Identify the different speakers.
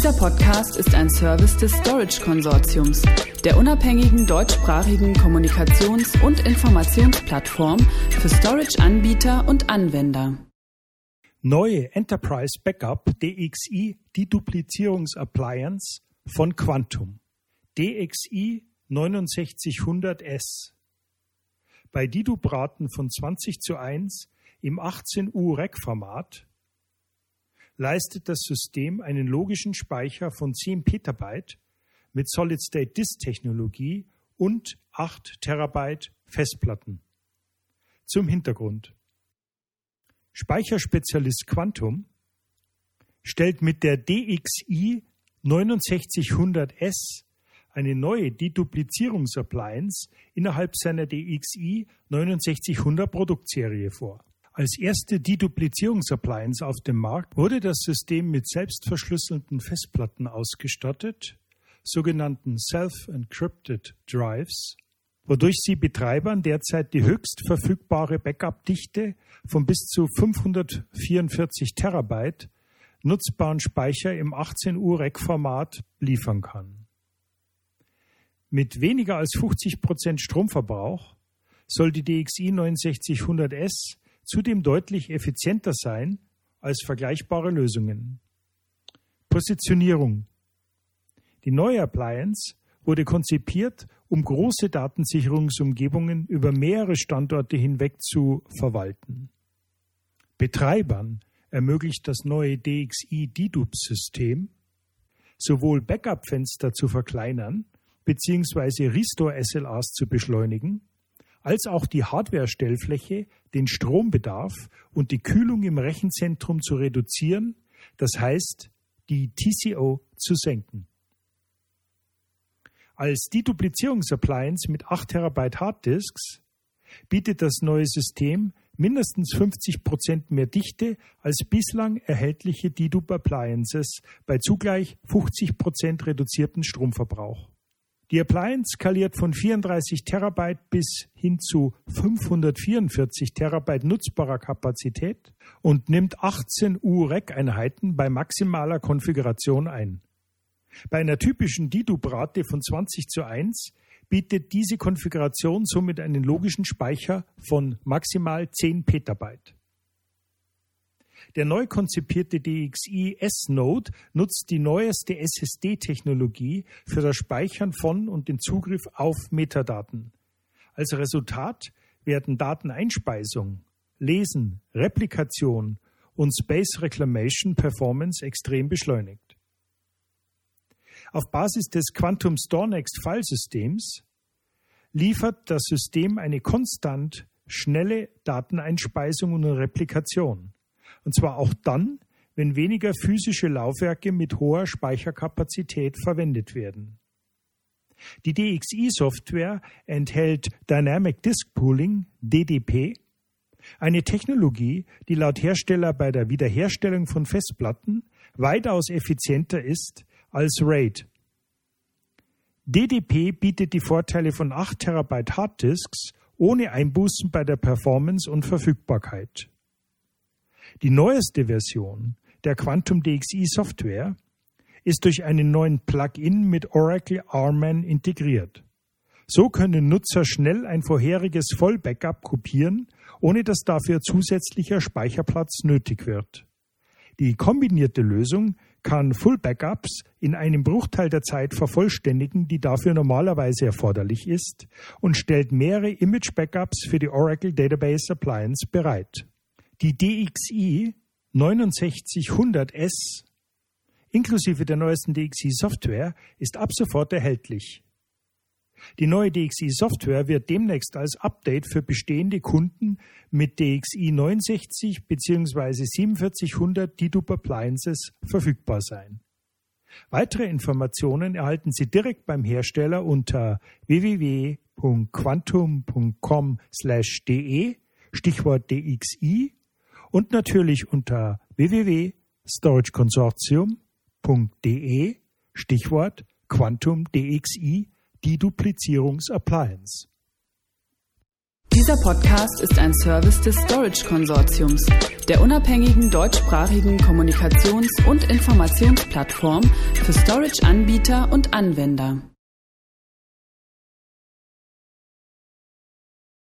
Speaker 1: Dieser Podcast ist ein Service des Storage Konsortiums, der unabhängigen deutschsprachigen Kommunikations- und Informationsplattform für Storage-Anbieter und Anwender.
Speaker 2: Neue Enterprise Backup DXI Deduplizierungsappliance von Quantum. DXI 6900S. Bei Didubraten von 20 zu 1 im 18U REC-Format leistet das System einen logischen Speicher von 10 Petabyte mit Solid-State-Disk-Technologie und 8 Terabyte Festplatten. Zum Hintergrund. Speicherspezialist Quantum stellt mit der DXI 6900S eine neue Deduplizierungsappliance innerhalb seiner DXI 6900 Produktserie vor. Als erste Deduplizierungsappliance auf dem Markt wurde das System mit selbstverschlüsselten Festplatten ausgestattet, sogenannten Self-Encrypted Drives, wodurch sie Betreibern derzeit die höchst verfügbare Backup-Dichte von bis zu 544 Terabyte nutzbaren Speicher im 18 Uhr REC-Format liefern kann. Mit weniger als 50 Prozent Stromverbrauch soll die DXI 6900S zudem deutlich effizienter sein als vergleichbare Lösungen. Positionierung. Die neue Appliance wurde konzipiert, um große Datensicherungsumgebungen über mehrere Standorte hinweg zu verwalten. Betreibern ermöglicht das neue DXI Dedupe-System sowohl Backup-Fenster zu verkleinern bzw. Restore-SLAs zu beschleunigen, als auch die Hardware-Stellfläche, den Strombedarf und die Kühlung im Rechenzentrum zu reduzieren, das heißt, die TCO zu senken. Als Deduplizierungsappliance mit 8 Terabyte Harddisks bietet das neue System mindestens 50 Prozent mehr Dichte als bislang erhältliche Dedupe Appliances bei zugleich 50 Prozent reduzierten Stromverbrauch. Die Appliance skaliert von 34 Terabyte bis hin zu 544 Terabyte nutzbarer Kapazität und nimmt 18 U-REC-Einheiten bei maximaler Konfiguration ein. Bei einer typischen Dedupe-Rate von 20 zu 1 bietet diese Konfiguration somit einen logischen Speicher von maximal 10 Petabyte. Der neu konzipierte DXI S-Node nutzt die neueste SSD-Technologie für das Speichern von und den Zugriff auf Metadaten. Als Resultat werden Dateneinspeisung, Lesen, Replikation und Space Reclamation Performance extrem beschleunigt. Auf Basis des Quantum StoreNext Filesystems liefert das System eine konstant schnelle Dateneinspeisung und Replikation. Und zwar auch dann, wenn weniger physische Laufwerke mit hoher Speicherkapazität verwendet werden. Die DXI-Software enthält Dynamic Disk Pooling, DDP, eine Technologie, die laut Hersteller bei der Wiederherstellung von Festplatten weitaus effizienter ist als RAID. DDP bietet die Vorteile von 8 Terabyte Harddisks ohne Einbußen bei der Performance und Verfügbarkeit. Die neueste Version der Quantum DXI Software ist durch einen neuen Plugin mit Oracle RMAN integriert. So können Nutzer schnell ein vorheriges Vollbackup kopieren, ohne dass dafür zusätzlicher Speicherplatz nötig wird. Die kombinierte Lösung kann Full Backups in einem Bruchteil der Zeit vervollständigen, die dafür normalerweise erforderlich ist, und stellt mehrere Image Backups für die Oracle Database Appliance bereit. Die DXI 6900S inklusive der neuesten DXI Software ist ab sofort erhältlich. Die neue DXI Software wird demnächst als Update für bestehende Kunden mit DXI 69 bzw. 4700 Dedupe Appliances verfügbar sein. Weitere Informationen erhalten Sie direkt beim Hersteller unter www.quantum.com/de Stichwort DXI und natürlich unter www.storageconsortium.de Stichwort Quantum DXI Deduplizierungsappliance.
Speaker 1: Dieser Podcast ist ein Service des Storage Konsortiums, der unabhängigen deutschsprachigen Kommunikations- und Informationsplattform für Storage-Anbieter und Anwender.